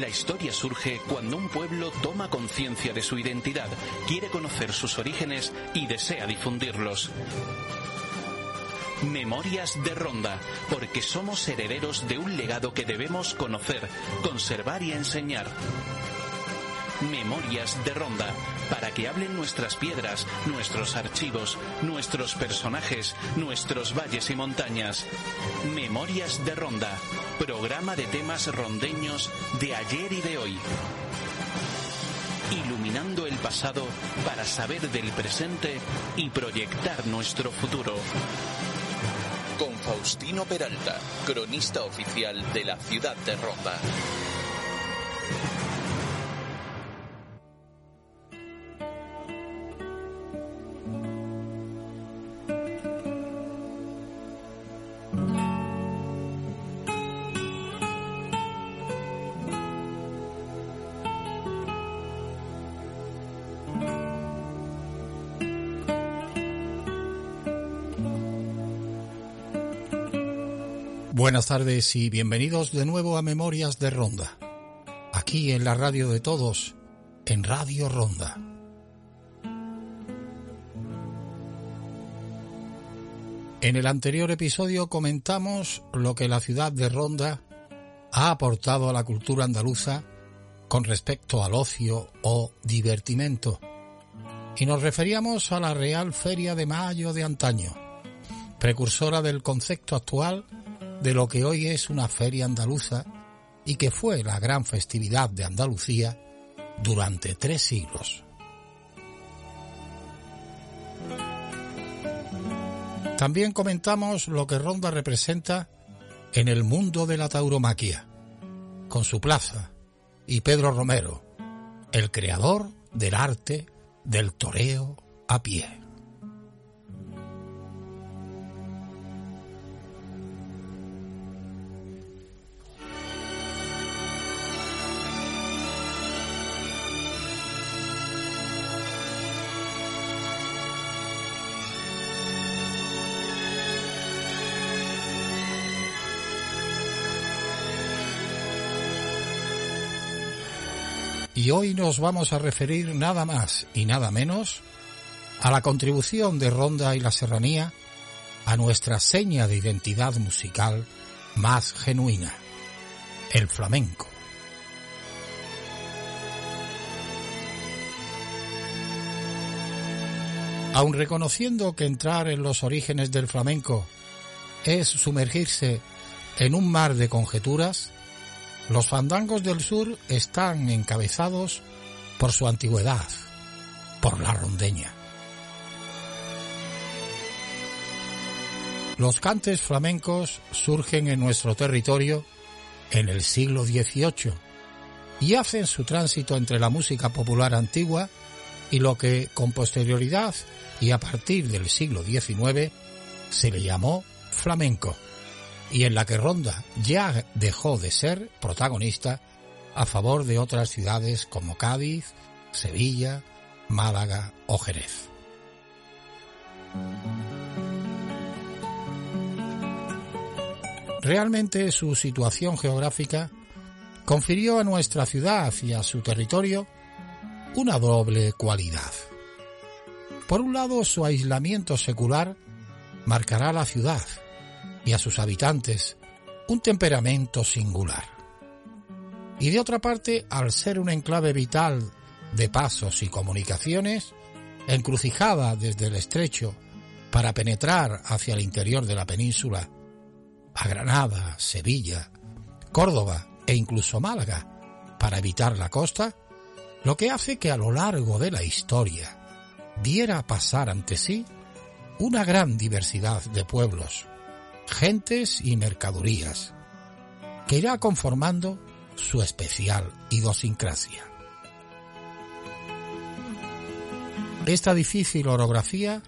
La historia surge cuando un pueblo toma conciencia de su identidad, quiere conocer sus orígenes y desea difundirlos. Memorias de Ronda, porque somos herederos de un legado que debemos conocer, conservar y enseñar. Memorias de Ronda, para que hablen nuestras piedras, nuestros archivos, nuestros personajes, nuestros valles y montañas. Memorias de Ronda, programa de temas rondeños de ayer y de hoy. Iluminando el pasado para saber del presente y proyectar nuestro futuro. Con Faustino Peralta, cronista oficial de la ciudad de Ronda. Buenas tardes y bienvenidos de nuevo a Memorias de Ronda, aquí en la radio de todos, en Radio Ronda. En el anterior episodio comentamos lo que la ciudad de Ronda ha aportado a la cultura andaluza con respecto al ocio o divertimento, y nos referíamos a la Real Feria de Mayo de antaño, precursora del concepto actual de lo que hoy es una feria andaluza y que fue la gran festividad de Andalucía durante tres siglos. También comentamos lo que Ronda representa en el mundo de la tauromaquia, con su plaza y Pedro Romero, el creador del arte del toreo a pie. Y hoy nos vamos a referir nada más y nada menos a la contribución de Ronda y la Serranía a nuestra seña de identidad musical más genuina, el flamenco. Aun reconociendo que entrar en los orígenes del flamenco es sumergirse en un mar de conjeturas, los fandangos del sur están encabezados por su antigüedad, por la rondeña. Los cantes flamencos surgen en nuestro territorio en el siglo XVIII y hacen su tránsito entre la música popular antigua y lo que con posterioridad y a partir del siglo XIX se le llamó flamenco y en la que Ronda ya dejó de ser protagonista a favor de otras ciudades como Cádiz, Sevilla, Málaga o Jerez. Realmente su situación geográfica confirió a nuestra ciudad y a su territorio una doble cualidad. Por un lado, su aislamiento secular marcará la ciudad y a sus habitantes un temperamento singular. Y de otra parte, al ser un enclave vital de pasos y comunicaciones, encrucijada desde el estrecho para penetrar hacia el interior de la península, a Granada, Sevilla, Córdoba e incluso Málaga, para evitar la costa, lo que hace que a lo largo de la historia viera pasar ante sí una gran diversidad de pueblos, gentes y mercadurías, que irá conformando su especial idiosincrasia. Esta difícil orografía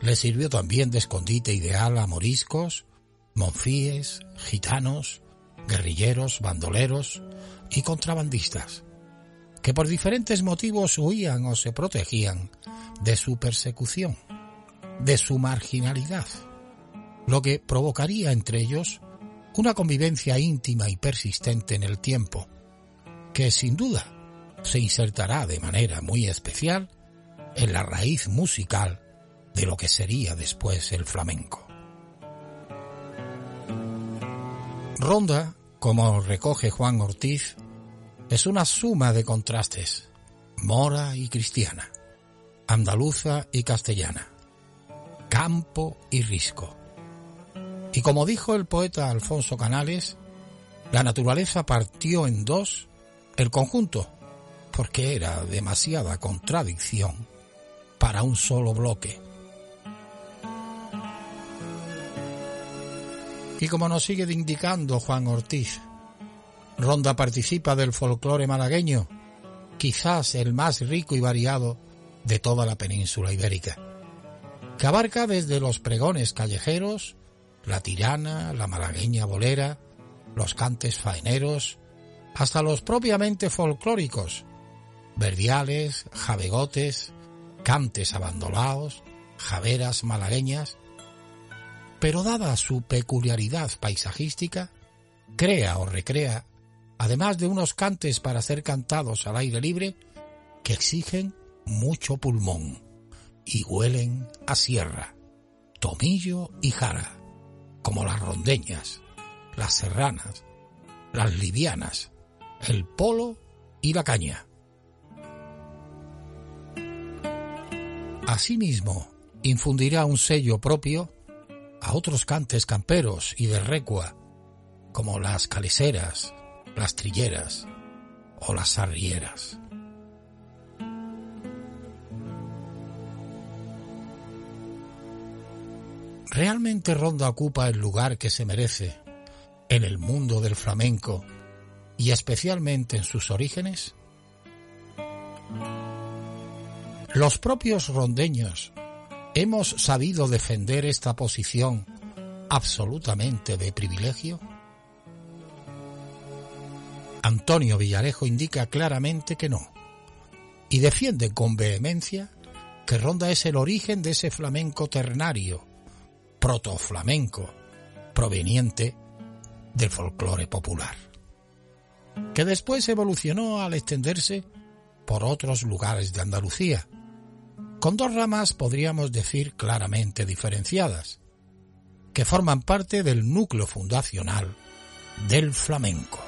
le sirvió también de escondite ideal a moriscos, monfíes, gitanos, guerrilleros, bandoleros y contrabandistas, que por diferentes motivos huían o se protegían de su persecución, de su marginalidad, lo que provocaría entre ellos una convivencia íntima y persistente en el tiempo, que sin duda se insertará de manera muy especial en la raíz musical de lo que sería después el flamenco. Ronda, como recoge Juan Ortiz, es una suma de contrastes, mora y cristiana, andaluza y castellana, campo y risco. Y como dijo el poeta Alfonso Canales, la naturaleza partió en dos el conjunto, porque era demasiada contradicción para un solo bloque. Y como nos sigue indicando Juan Ortiz, Ronda participa del folclore malagueño, quizás el más rico y variado de toda la península ibérica, que abarca desde los pregones callejeros, la tirana, la malagueña bolera, los cantes faeneros, hasta los propiamente folclóricos, verdiales, jabegotes, cantes abandonados, javeras malagueñas, pero dada su peculiaridad paisajística, crea o recrea, además de unos cantes para ser cantados al aire libre, que exigen mucho pulmón y huelen a sierra, tomillo y jara, como las rondeñas, las serranas, las livianas, el polo y la caña. Asimismo, infundirá un sello propio a otros cantes camperos y de recua, como las caliseras, las trilleras o las arrieras. ¿Realmente Ronda ocupa el lugar que se merece en el mundo del flamenco y especialmente en sus orígenes? Los propios rondeños ¿Hemos sabido defender esta posición absolutamente de privilegio? Antonio Villarejo indica claramente que no, y defiende con vehemencia que Ronda es el origen de ese flamenco ternario, protoflamenco, proveniente del folclore popular, que después evolucionó al extenderse por otros lugares de Andalucía, con dos ramas podríamos decir claramente diferenciadas, que forman parte del núcleo fundacional del flamenco.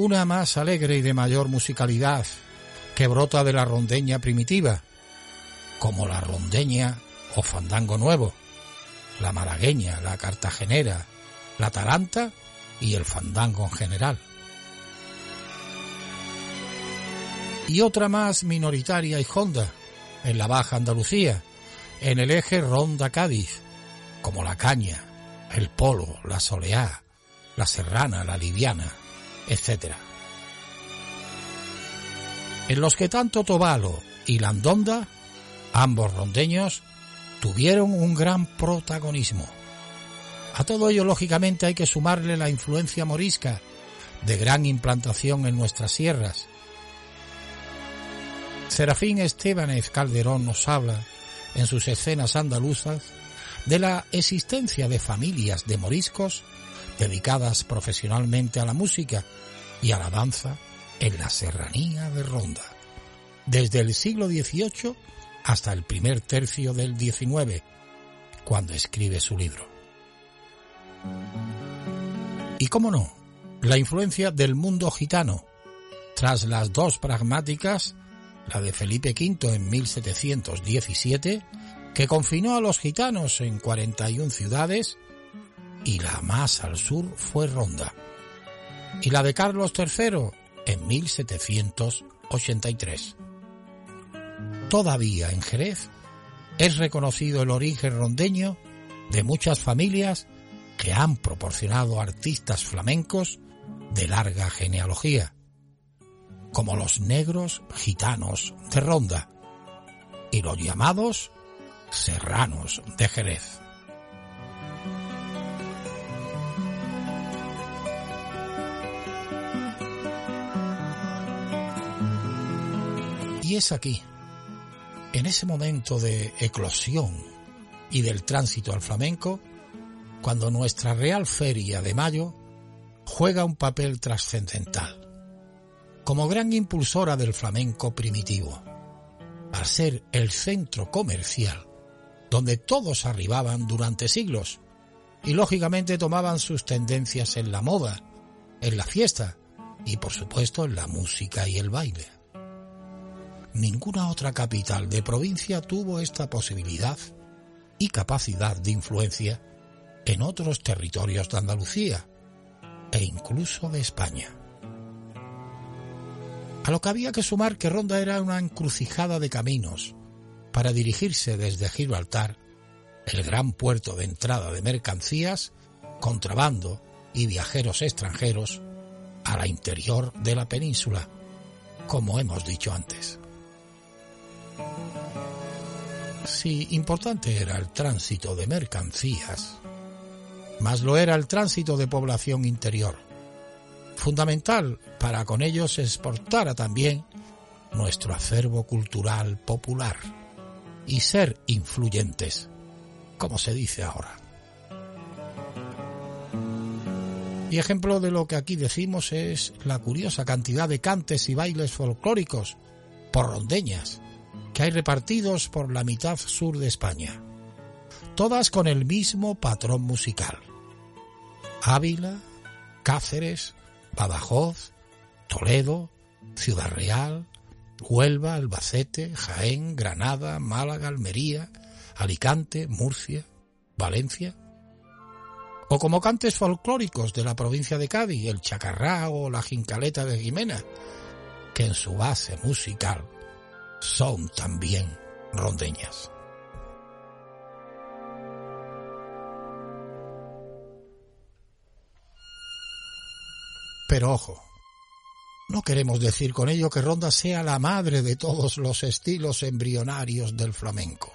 Una más alegre y de mayor musicalidad, que brota de la rondeña primitiva, como la rondeña o fandango nuevo, la malagueña, la cartagenera, la taranta y el fandango en general. Y otra más minoritaria y honda, en la Baja Andalucía, en el eje Ronda-Cádiz, como la caña, el polo, la soleá, la serrana, la liviana, etc. En los que tanto Tobalo y Landonda, ambos rondeños, tuvieron un gran protagonismo. A todo ello, lógicamente, hay que sumarle la influencia morisca, de gran implantación en nuestras sierras. Serafín Estebanez Calderón nos habla, en sus escenas andaluzas, de la existencia de familias de moriscos dedicadas profesionalmente a la música y a la danza en la serranía de Ronda. Desde el siglo XVIII hasta el primer tercio del XIX, cuando escribe su libro. Y cómo no, la influencia del mundo gitano, tras las dos pragmáticas, la de Felipe V en 1717, que confinó a los gitanos en 41 ciudades, y la más al sur fue Ronda, y la de Carlos III en 1783. todavía en Jerez es reconocido el origen rondeño de muchas familias que han proporcionado artistas flamencos de larga genealogía, como los negros gitanos de Ronda y los llamados serranos de Jerez. Y es aquí, en ese momento de eclosión y del tránsito al flamenco, cuando nuestra Real Feria de Mayo juega un papel trascendental, como gran impulsora del flamenco primitivo, al ser el centro comercial donde todos arribaban durante siglos y lógicamente tomaban sus tendencias en la moda, en la fiesta y por supuesto en la música y el baile ninguna otra capital de provincia tuvo esta posibilidad y capacidad de influencia en otros territorios de Andalucía e incluso de España. A lo que había que sumar que Ronda era una encrucijada de caminos para dirigirse desde Gibraltar, el gran puerto de entrada de mercancías, contrabando y viajeros extranjeros, a la interior de la península, como hemos dicho antes. Si importante era el tránsito de mercancías, más lo era el tránsito de población interior, fundamental para con ellos exportar también nuestro acervo cultural popular y ser influyentes, como se dice ahora. Y ejemplo de lo que aquí decimos es la curiosa cantidad de cantes y bailes folclóricos por rondeñas hay repartidos por la mitad sur de España, todas con el mismo patrón musical. Ávila, Cáceres, Badajoz, Toledo, Ciudad Real, Huelva, Albacete, Jaén, Granada, Málaga, Almería, Alicante, Murcia, Valencia, o como cantes folclóricos de la provincia de Cádiz, el chacarrá o la jincaleta de Jimena, que en su base musical son también rondeñas. Pero ojo, no queremos decir con ello que Ronda sea la madre de todos los estilos embrionarios del flamenco.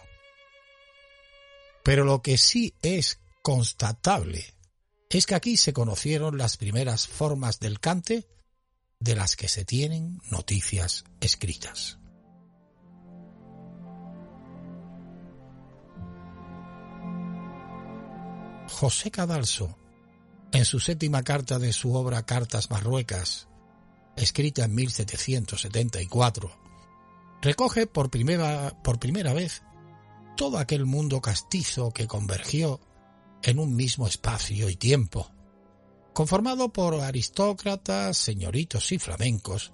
Pero lo que sí es constatable es que aquí se conocieron las primeras formas del cante de las que se tienen noticias escritas. José Cadalso, en su séptima carta de su obra Cartas Marruecas, escrita en 1774, recoge por primera, por primera vez todo aquel mundo castizo que convergió en un mismo espacio y tiempo, conformado por aristócratas, señoritos y flamencos,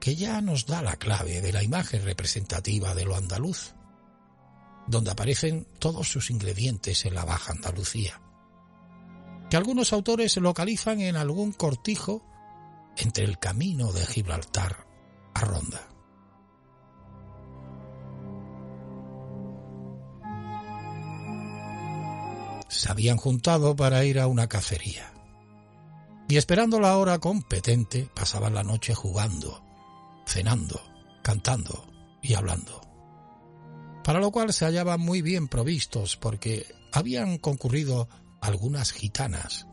que ya nos da la clave de la imagen representativa de lo andaluz donde aparecen todos sus ingredientes en la Baja Andalucía, que algunos autores localizan en algún cortijo entre el camino de Gibraltar a Ronda. Se habían juntado para ir a una cacería y esperando la hora competente pasaban la noche jugando, cenando, cantando y hablando para lo cual se hallaban muy bien provistos porque habían concurrido algunas gitanas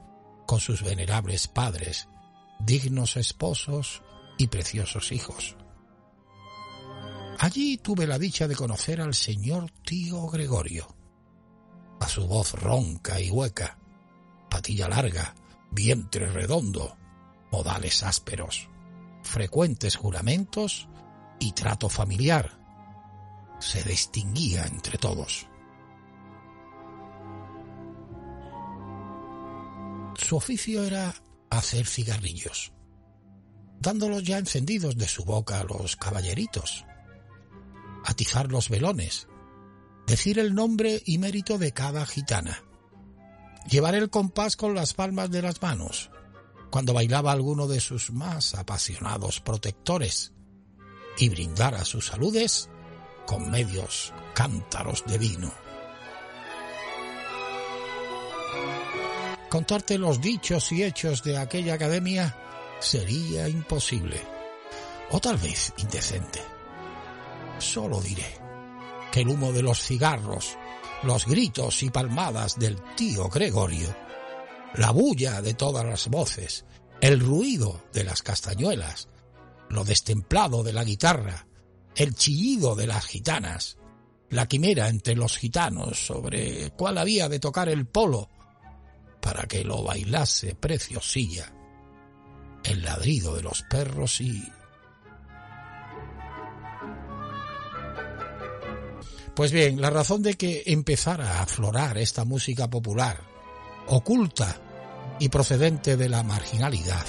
con sus venerables padres, dignos esposos y preciosos hijos. Allí tuve la dicha de conocer al señor tío Gregorio, a su voz ronca y hueca, patilla larga, vientre redondo, modales ásperos, frecuentes juramentos y trato familiar, se distinguía entre todos. Su oficio era hacer cigarrillos, dándolos ya encendidos de su boca a los caballeritos, atizar los velones, decir el nombre y mérito de cada gitana, llevar el compás con las palmas de las manos, cuando bailaba alguno de sus más apasionados protectores, y brindar a sus saludes con medios cántaros de vino. Contarte los dichos y hechos de aquella academia sería imposible, o tal vez indecente. Solo diré que el humo de los cigarros, los gritos y palmadas del tío Gregorio, la bulla de todas las voces, el ruido de las castañuelas, lo destemplado de la guitarra, el chillido de las gitanas, la quimera entre los gitanos sobre cuál había de tocar el polo para que lo bailase preciosilla, el ladrido de los perros y... Pues bien, la razón de que empezara a aflorar esta música popular, oculta y procedente de la marginalidad,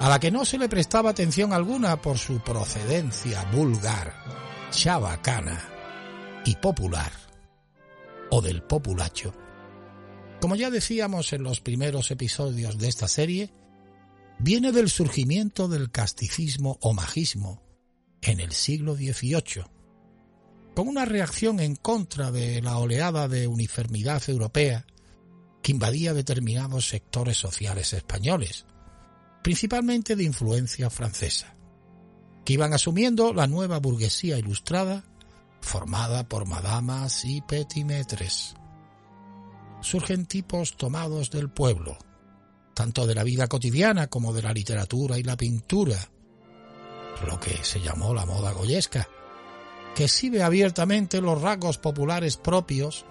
a la que no se le prestaba atención alguna por su procedencia vulgar, chabacana y popular, o del populacho. Como ya decíamos en los primeros episodios de esta serie, viene del surgimiento del casticismo o magismo en el siglo XVIII, con una reacción en contra de la oleada de uniformidad europea que invadía determinados sectores sociales españoles, principalmente de influencia francesa, que iban asumiendo la nueva burguesía ilustrada formada por madamas y petimetres. Surgen tipos tomados del pueblo, tanto de la vida cotidiana como de la literatura y la pintura, lo que se llamó la moda goyesca, que exhibe abiertamente los rasgos populares propios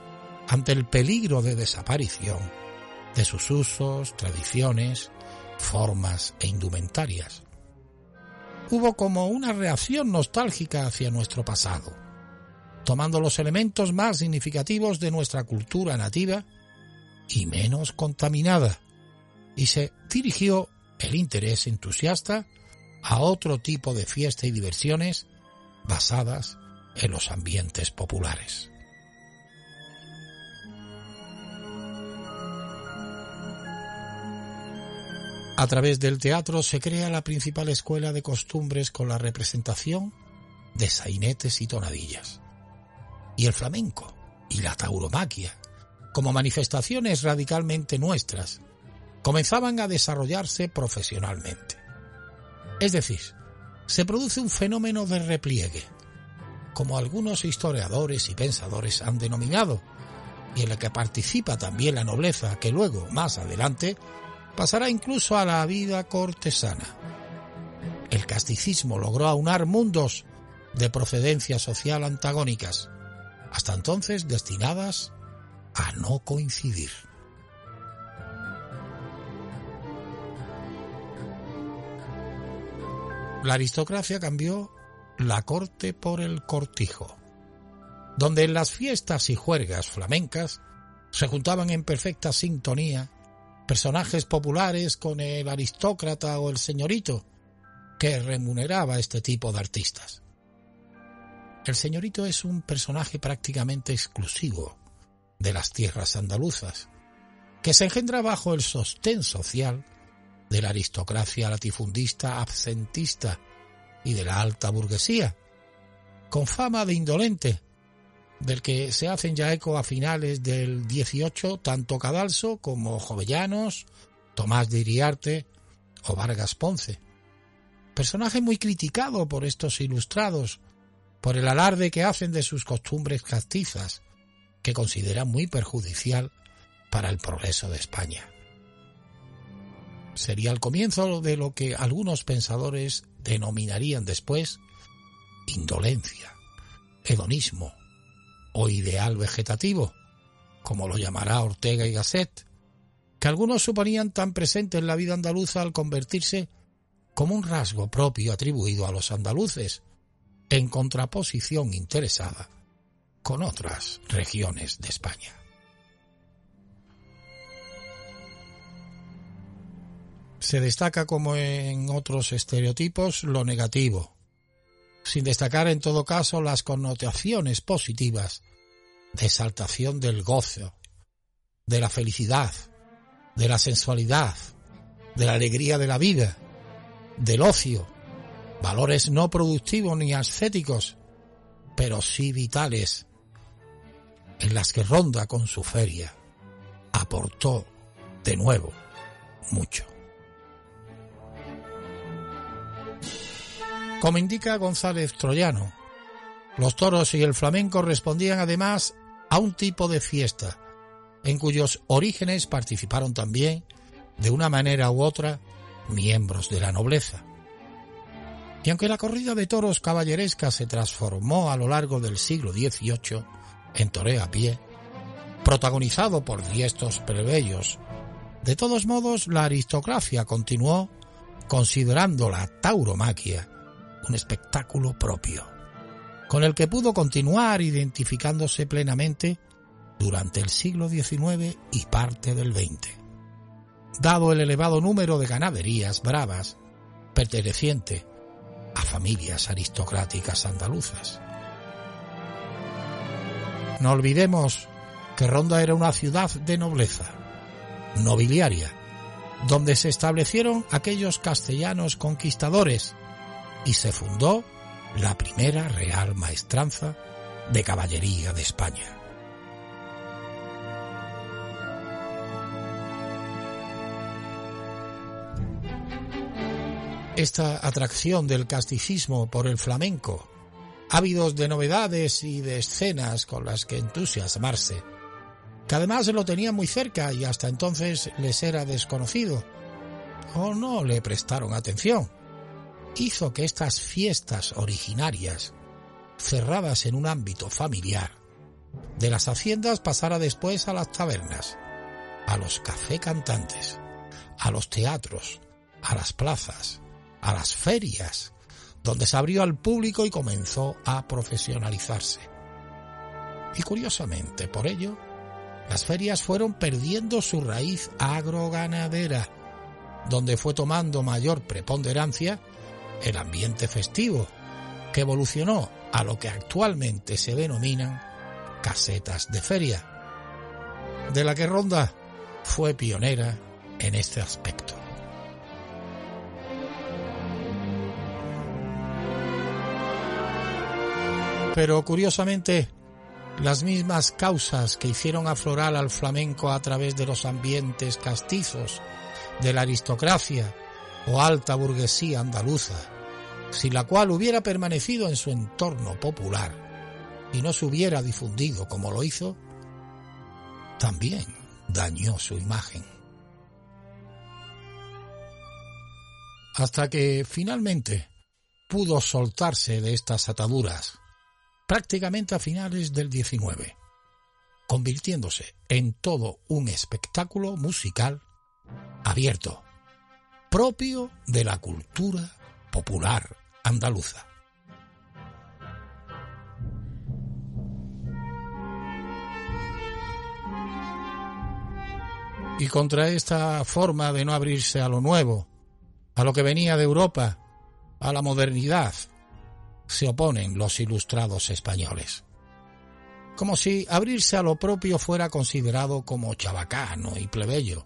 ante el peligro de desaparición de sus usos, tradiciones formas e indumentarias. Hubo como una reacción nostálgica hacia nuestro pasado, tomando los elementos más significativos de nuestra cultura nativa y menos contaminada, y se dirigió el interés entusiasta a otro tipo de fiesta y diversiones basadas en los ambientes populares. A través del teatro se crea la principal escuela de costumbres con la representación de sainetes y tonadillas. Y el flamenco y la tauromaquia, como manifestaciones radicalmente nuestras, comenzaban a desarrollarse profesionalmente. Es decir, se produce un fenómeno de repliegue, como algunos historiadores y pensadores han denominado, y en el que participa también la nobleza que luego, más adelante, pasará incluso a la vida cortesana. El casticismo logró aunar mundos de procedencia social antagónicas, hasta entonces destinadas a no coincidir. La aristocracia cambió la corte por el cortijo, donde en las fiestas y juergas flamencas se juntaban en perfecta sintonía personajes populares con el aristócrata o el señorito que remuneraba a este tipo de artistas. El señorito es un personaje prácticamente exclusivo de las tierras andaluzas, que se engendra bajo el sostén social de la aristocracia latifundista absentista y de la alta burguesía, con fama de indolente, del que se hacen ya eco a finales del 18 tanto Cadalso como Jovellanos, Tomás de Iriarte o Vargas Ponce. Personaje muy criticado por estos ilustrados, por el alarde que hacen de sus costumbres castizas, que consideran muy perjudicial para el progreso de España. Sería el comienzo de lo que algunos pensadores denominarían después indolencia, hedonismo, o ideal vegetativo, como lo llamará Ortega y Gasset, que algunos suponían tan presente en la vida andaluza al convertirse como un rasgo propio atribuido a los andaluces, en contraposición interesada con otras regiones de España. Se destaca como en otros estereotipos lo negativo, sin destacar en todo caso las connotaciones positivas de exaltación del gozo, de la felicidad, de la sensualidad, de la alegría de la vida, del ocio, valores no productivos ni ascéticos, pero sí vitales, en las que Ronda con su feria aportó de nuevo mucho. Como indica González Troyano, los toros y el flamenco respondían además a un tipo de fiesta, en cuyos orígenes participaron también, de una manera u otra, miembros de la nobleza. Y aunque la corrida de toros caballeresca se transformó a lo largo del siglo XVIII en toreo a pie, protagonizado por diestros plebeyos, de todos modos la aristocracia continuó considerando la tauromaquia un espectáculo propio, con el que pudo continuar identificándose plenamente durante el siglo XIX y parte del XX. Dado el elevado número de ganaderías bravas perteneciente a familias aristocráticas andaluzas. No olvidemos que Ronda era una ciudad de nobleza, nobiliaria, donde se establecieron aquellos castellanos conquistadores y se fundó la primera Real Maestranza de Caballería de España. Esta atracción del casticismo por el flamenco, ávidos de novedades y de escenas con las que entusiasmarse, que además lo tenía muy cerca y hasta entonces les era desconocido, o no le prestaron atención, hizo que estas fiestas originarias, cerradas en un ámbito familiar, de las haciendas pasara después a las tabernas, a los café cantantes, a los teatros, a las plazas, a las ferias, donde se abrió al público y comenzó a profesionalizarse. Y curiosamente, por ello, las ferias fueron perdiendo su raíz agroganadera, donde fue tomando mayor preponderancia el ambiente festivo, que evolucionó a lo que actualmente se denominan casetas de feria, de la que Ronda fue pionera en este aspecto. Pero curiosamente, las mismas causas que hicieron aflorar al flamenco a través de los ambientes castizos de la aristocracia o alta burguesía andaluza, sin la cual hubiera permanecido en su entorno popular y no se hubiera difundido como lo hizo, también dañó su imagen. Hasta que finalmente pudo soltarse de estas ataduras prácticamente a finales del XIX, convirtiéndose en todo un espectáculo musical abierto, propio de la cultura popular andaluza. Y contra esta forma de no abrirse a lo nuevo, a lo que venía de Europa, a la modernidad, se oponen los ilustrados españoles. Como si abrirse a lo propio fuera considerado como chabacano y plebeyo,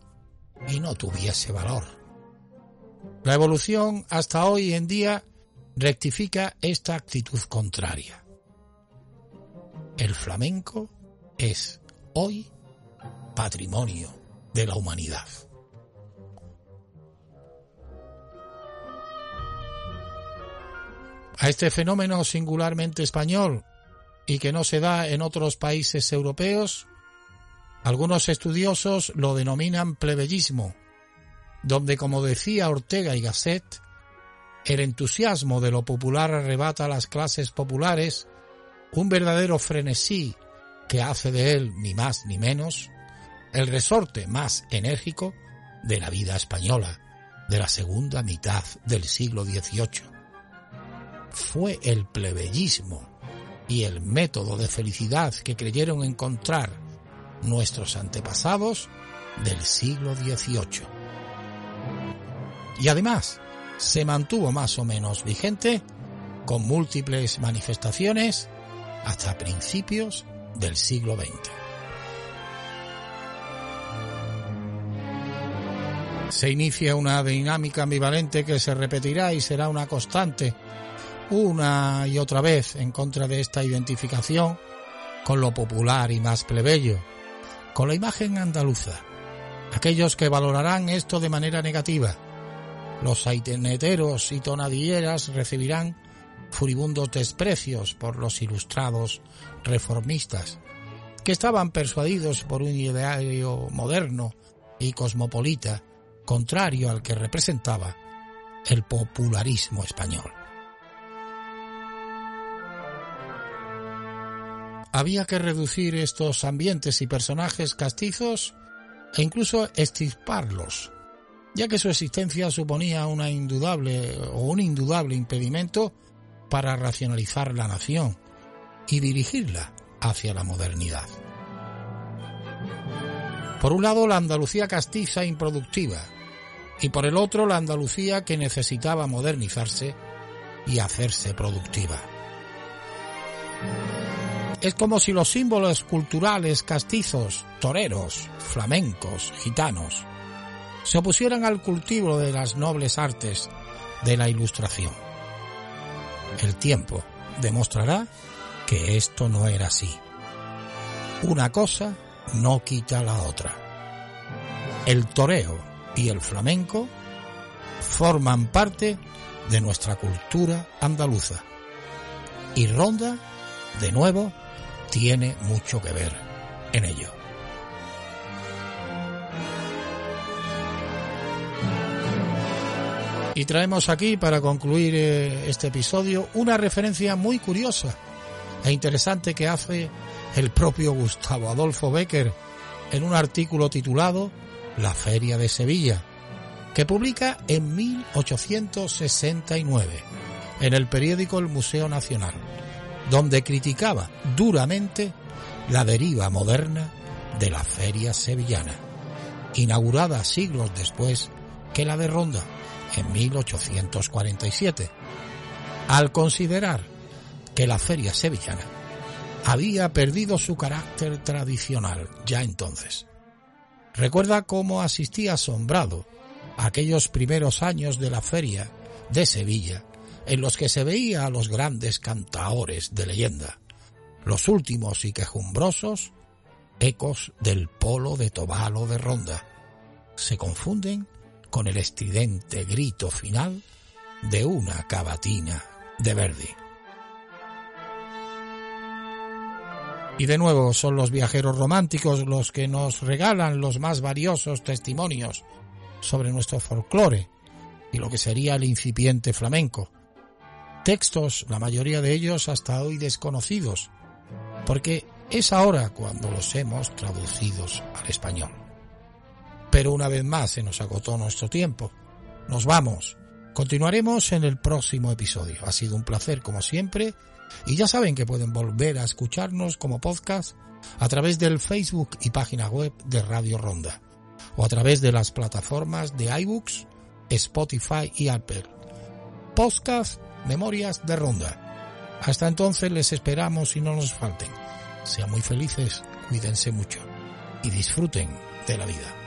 y no tuviese valor. La evolución hasta hoy en día rectifica esta actitud contraria. El flamenco es hoy patrimonio de la humanidad. A este fenómeno singularmente español y que no se da en otros países europeos, algunos estudiosos lo denominan plebeyismo, donde, como decía Ortega y Gasset, el entusiasmo de lo popular arrebata a las clases populares un verdadero frenesí que hace de él, ni más ni menos, el resorte más enérgico de la vida española de la segunda mitad del siglo XVIII fue el plebeyismo y el método de felicidad que creyeron encontrar nuestros antepasados del siglo XVIII. Y además se mantuvo más o menos vigente con múltiples manifestaciones hasta principios del siglo XX. Se inicia una dinámica ambivalente que se repetirá y será una constante una y otra vez en contra de esta identificación con lo popular y más plebeyo, con la imagen andaluza. Aquellos que valorarán esto de manera negativa. Los saiteneteros y tonadilleras recibirán furibundos desprecios por los ilustrados reformistas, que estaban persuadidos por un ideario moderno y cosmopolita, contrario al que representaba el popularismo español. Había que reducir estos ambientes y personajes castizos e incluso extirparlos, ya que su existencia suponía una indudable o un indudable impedimento para racionalizar la nación y dirigirla hacia la modernidad. Por un lado, la Andalucía castiza e improductiva, y por el otro, la Andalucía que necesitaba modernizarse y hacerse productiva. Es como si los símbolos culturales castizos, toreros, flamencos, gitanos, se opusieran al cultivo de las nobles artes de la ilustración. El tiempo demostrará que esto no era así. Una cosa no quita la otra. El toreo y el flamenco forman parte de nuestra cultura andaluza. Y Ronda, de nuevo, tiene mucho que ver en ello. Y traemos aquí, para concluir eh, este episodio, una referencia muy curiosa e interesante que hace el propio Gustavo Adolfo Becker en un artículo titulado La Feria de Sevilla, que publica en 1869 en el periódico El Museo Nacional donde criticaba duramente la deriva moderna de la feria sevillana, inaugurada siglos después que la de Ronda, en 1847, al considerar que la feria sevillana había perdido su carácter tradicional ya entonces. Recuerda cómo asistía asombrado a aquellos primeros años de la feria de Sevilla en los que se veía a los grandes cantaores de leyenda, los últimos y quejumbrosos ecos del polo de Tobalo de Ronda, se confunden con el estridente grito final de una cavatina de Verdi. Y de nuevo son los viajeros románticos los que nos regalan los más valiosos testimonios sobre nuestro folclore y lo que sería el incipiente flamenco, textos, la mayoría de ellos hasta hoy desconocidos, porque es ahora cuando los hemos traducidos al español. Pero una vez más se nos agotó nuestro tiempo. Nos vamos. Continuaremos en el próximo episodio. Ha sido un placer como siempre y ya saben que pueden volver a escucharnos como podcast a través del Facebook y página web de Radio Ronda o a través de las plataformas de iBooks, Spotify y Apple. Podcast Memorias de Ronda. Hasta entonces les esperamos y no nos falten. Sean muy felices, cuídense mucho y disfruten de la vida.